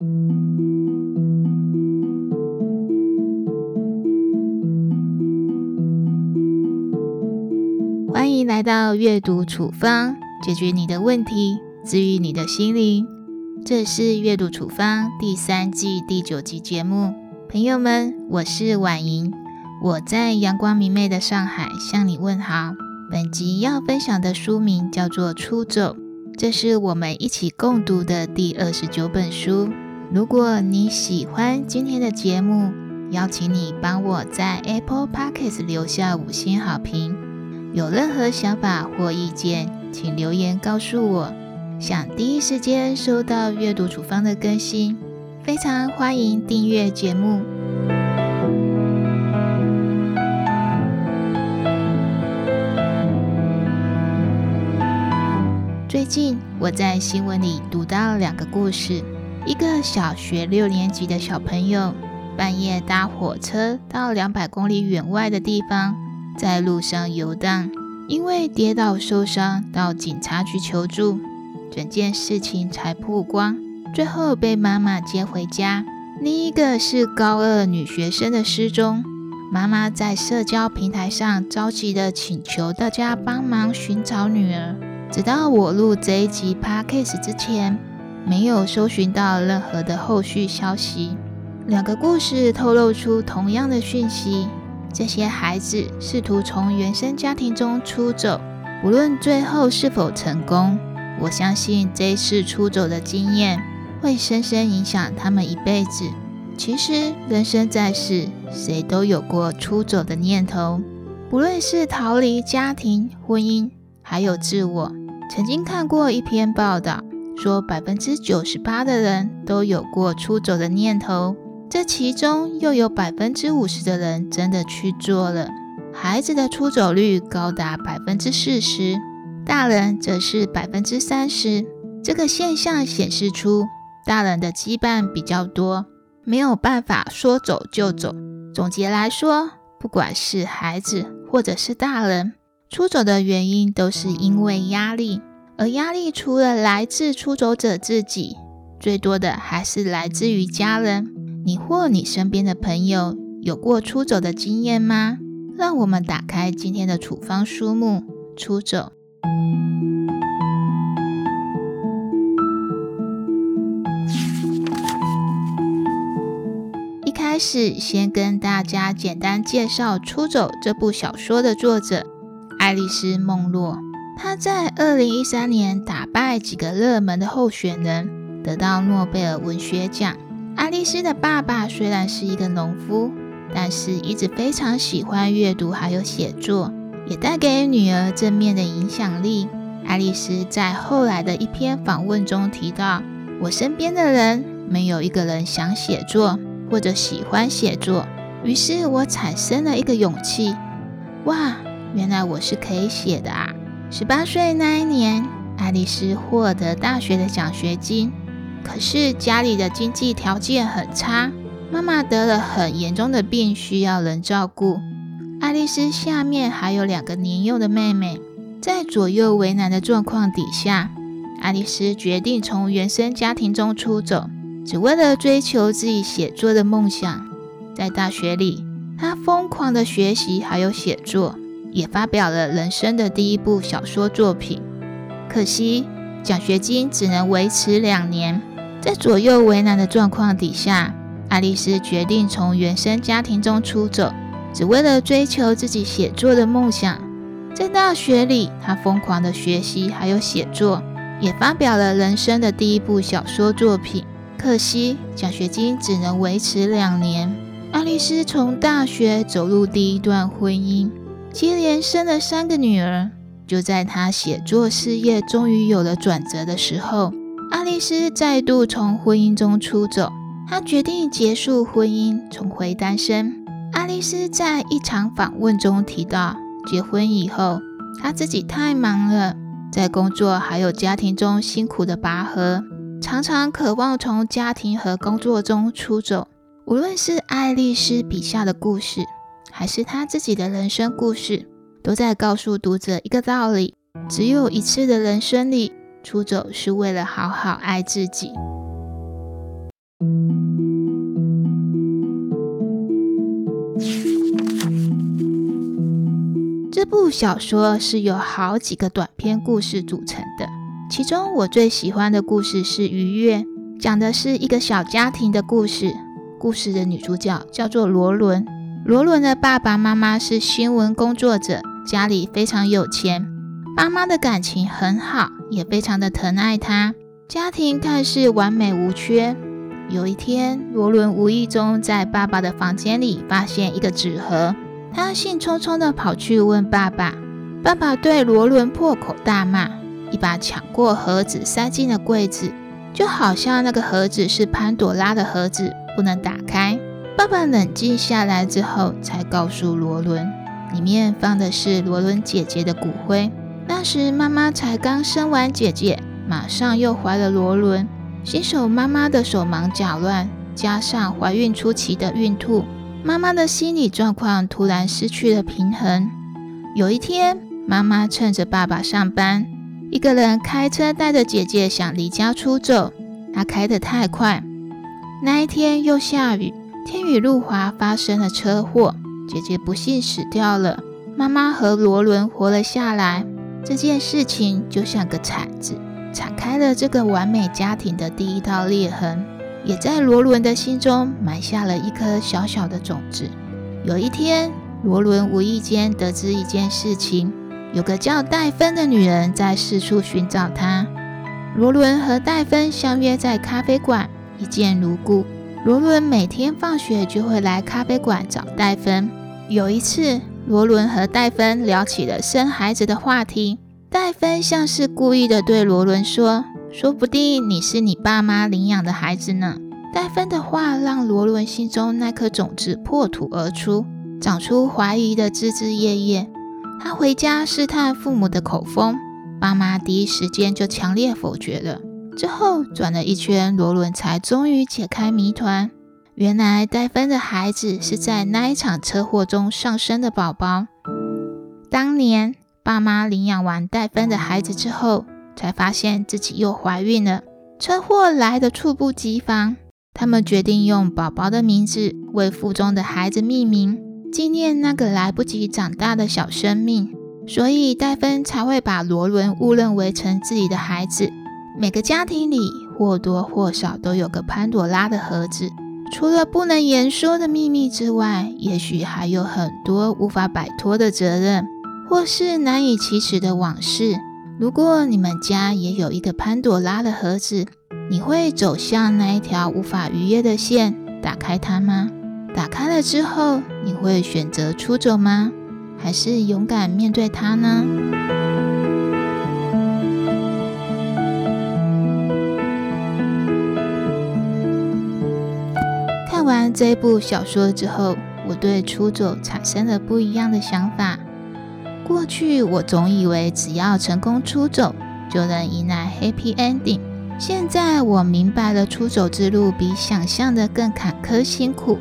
欢迎来到阅读处方，解决你的问题，治愈你的心灵。这是阅读处方第三季第九集节目。朋友们，我是婉莹，我在阳光明媚的上海向你问好。本集要分享的书名叫做《出走》，这是我们一起共读的第二十九本书。如果你喜欢今天的节目，邀请你帮我在 Apple Podcast 留下五星好评。有任何想法或意见，请留言告诉我。想第一时间收到阅读处方的更新，非常欢迎订阅节目。最近我在新闻里读到两个故事，一个小学六年级的小朋友半夜搭火车到两百公里远外的地方，在路上游荡，因为跌倒受伤，到警察局求助。整件事情才曝光，最后被妈妈接回家。另一个是高二女学生的失踪，妈妈在社交平台上着急的请求大家帮忙寻找女儿。直到我录这一集 podcast 之前，没有搜寻到任何的后续消息。两个故事透露出同样的讯息：这些孩子试图从原生家庭中出走，无论最后是否成功。我相信这一次出走的经验会深深影响他们一辈子。其实，人生在世，谁都有过出走的念头，不论是逃离家庭、婚姻，还有自我。曾经看过一篇报道，说百分之九十八的人都有过出走的念头，这其中又有百分之五十的人真的去做了。孩子的出走率高达百分之四十。大人则是百分之三十，这个现象显示出大人的羁绊比较多，没有办法说走就走。总结来说，不管是孩子或者是大人，出走的原因都是因为压力，而压力除了来自出走者自己，最多的还是来自于家人。你或你身边的朋友有过出走的经验吗？让我们打开今天的处方书目，出走。一开始，先跟大家简单介绍《出走》这部小说的作者爱丽丝·梦洛。他在二零一三年打败几个热门的候选人，得到诺贝尔文学奖。爱丽丝的爸爸虽然是一个农夫，但是一直非常喜欢阅读还有写作。也带给女儿正面的影响力。爱丽丝在后来的一篇访问中提到：“我身边的人没有一个人想写作或者喜欢写作，于是我产生了一个勇气。哇，原来我是可以写的啊！”十八岁那一年，爱丽丝获得大学的奖学金，可是家里的经济条件很差，妈妈得了很严重的病，需要人照顾。爱丽丝下面还有两个年幼的妹妹，在左右为难的状况底下，爱丽丝决定从原生家庭中出走，只为了追求自己写作的梦想。在大学里，她疯狂的学习还有写作，也发表了人生的第一部小说作品。可惜奖学金只能维持两年，在左右为难的状况底下，爱丽丝决定从原生家庭中出走。只为了追求自己写作的梦想，在大学里，她疯狂的学习，还有写作，也发表了人生的第一部小说作品。可惜奖学金只能维持两年。爱丽丝从大学走入第一段婚姻，接连生了三个女儿。就在她写作事业终于有了转折的时候，爱丽丝再度从婚姻中出走。她决定结束婚姻，重回单身。爱丽丝在一场访问中提到，结婚以后，她自己太忙了，在工作还有家庭中辛苦的拔河，常常渴望从家庭和工作中出走。无论是爱丽丝笔下的故事，还是他自己的人生故事都在告诉读者一个道理只有一次的人生里出走是为了好好爱自己。这部小说是由好几个短篇故事组成的其中我最喜欢的故事是愉悦讲的是一个小家庭的故事故事的女主角叫做罗伦。罗伦的爸爸妈妈是新闻工作者，家里非常有钱，爸妈的感情很好，也非常的疼爱他，家庭看似完美无缺。有一天，罗伦无意中在爸爸的房间里发现一个纸盒。他兴冲冲地跑去问爸爸，爸爸对罗伦破口大骂，一把抢过盒子塞进了柜子，就好像那个盒子是潘朵拉的盒子，不能打开。爸爸冷静下来之后，才告诉罗伦，里面放的是罗伦姐姐的骨灰。那时妈妈才刚生完姐姐，马上又怀了罗伦，新手妈妈的手忙脚乱，加上怀孕初期的孕吐。妈妈的心理状况突然失去了平衡。有一天，妈妈趁着爸爸上班，一个人开车带着姐姐想离家出走。她开得太快，那一天又下雨，天宇路滑，发生了车祸，姐姐不幸死掉了。妈妈和罗伦活了下来。这件事情就像个铲子，铲开了这个完美家庭的第一道裂痕。也在罗伦的心中埋下了一颗小小的种子。有一天，罗伦无意间得知一件事情：有个叫戴芬的女人在四处寻找他。罗伦和戴芬相约在咖啡馆，一见如故。罗伦每天放学就会来咖啡馆找戴芬。有一次，罗伦和戴芬聊起了生孩子的话题，戴芬像是故意的对罗伦说。说不定你是你爸妈领养的孩子呢。戴芬的话让罗伦心中那颗种子破土而出，长出怀疑的枝枝叶叶。他回家试探父母的口风，爸妈第一时间就强烈否决了。之后转了一圈，罗伦才终于解开谜团。原来戴芬的孩子是在那一场车祸中上生的宝宝。当年爸妈领养完戴芬的孩子之后。才发现自己又怀孕了，车祸来的猝不及防。他们决定用宝宝的名字为腹中的孩子命名，纪念那个来不及长大的小生命。所以戴芬才会把罗伦误认为成自己的孩子。每个家庭里或多或少都有个潘朵拉的盒子，除了不能言说的秘密之外，也许还有很多无法摆脱的责任，或是难以启齿的往事。如果你们家也有一个潘朵拉的盒子，你会走向那一条无法逾越的线，打开它吗？打开了之后，你会选择出走吗？还是勇敢面对它呢？完这部小说之后，我对出走产生了不一样的想法。过去我总以为只要成功出走就能迎来 happy ending，现在我明白了出走之路比想象的更坎坷辛苦。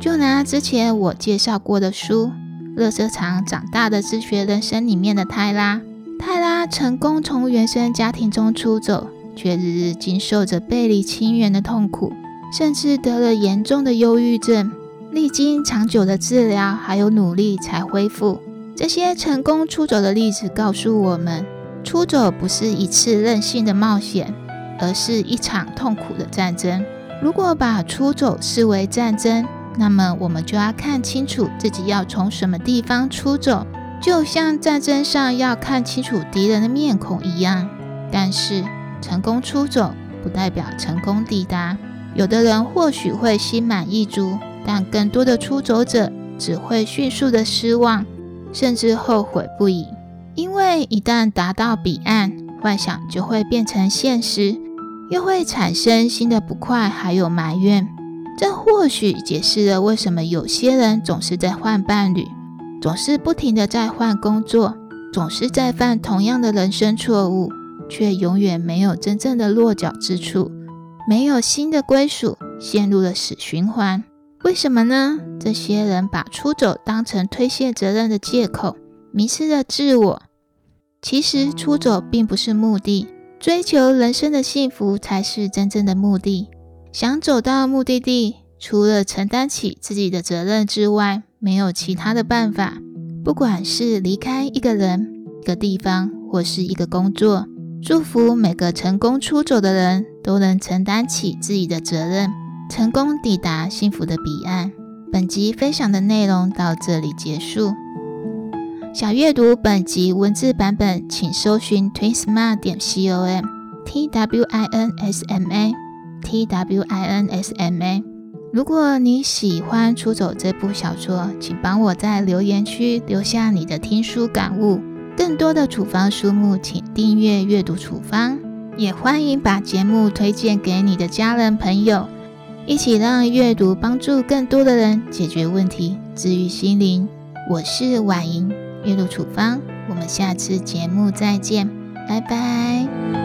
就拿之前我介绍过的书《乐色场长大的自学人生》里面的泰拉，泰拉成功从原生家庭中出走，却日日经受着背离亲缘的痛苦，甚至得了严重的忧郁症，历经长久的治疗还有努力才恢复。这些成功出走的例子告诉我们，出走不是一次任性的冒险，而是一场痛苦的战争。如果把出走视为战争，那么我们就要看清楚自己要从什么地方出走，就像战争上要看清楚敌人的面孔一样。但是，成功出走不代表成功抵达。有的人或许会心满意足，但更多的出走者只会迅速的失望。甚至后悔不已，因为一旦达到彼岸，幻想就会变成现实，又会产生新的不快，还有埋怨。这或许解释了为什么有些人总是在换伴侣，总是不停的在换工作，总是在犯同样的人生错误，却永远没有真正的落脚之处，没有新的归属，陷入了死循环。为什么呢？这些人把出走当成推卸责任的借口，迷失了自我。其实出走并不是目的，追求人生的幸福才是真正的目的。想走到目的地，除了承担起自己的责任之外，没有其他的办法。不管是离开一个人、一个地方，或是一个工作，祝福每个成功出走的人都能承担起自己的责任，成功抵达幸福的彼岸。本集分享的内容到这里结束。想阅读本集文字版本，请搜寻 twinsma 点 com t w i n s m a t w i n s m a。如果你喜欢《出走》这部小说，请帮我在留言区留下你的听书感悟。更多的处方书目，请订阅阅读处方，也欢迎把节目推荐给你的家人朋友，一起让阅读帮助更多的人解决问题，治愈心灵。我是婉莹，阅读处方，我们下次节目再见，拜拜。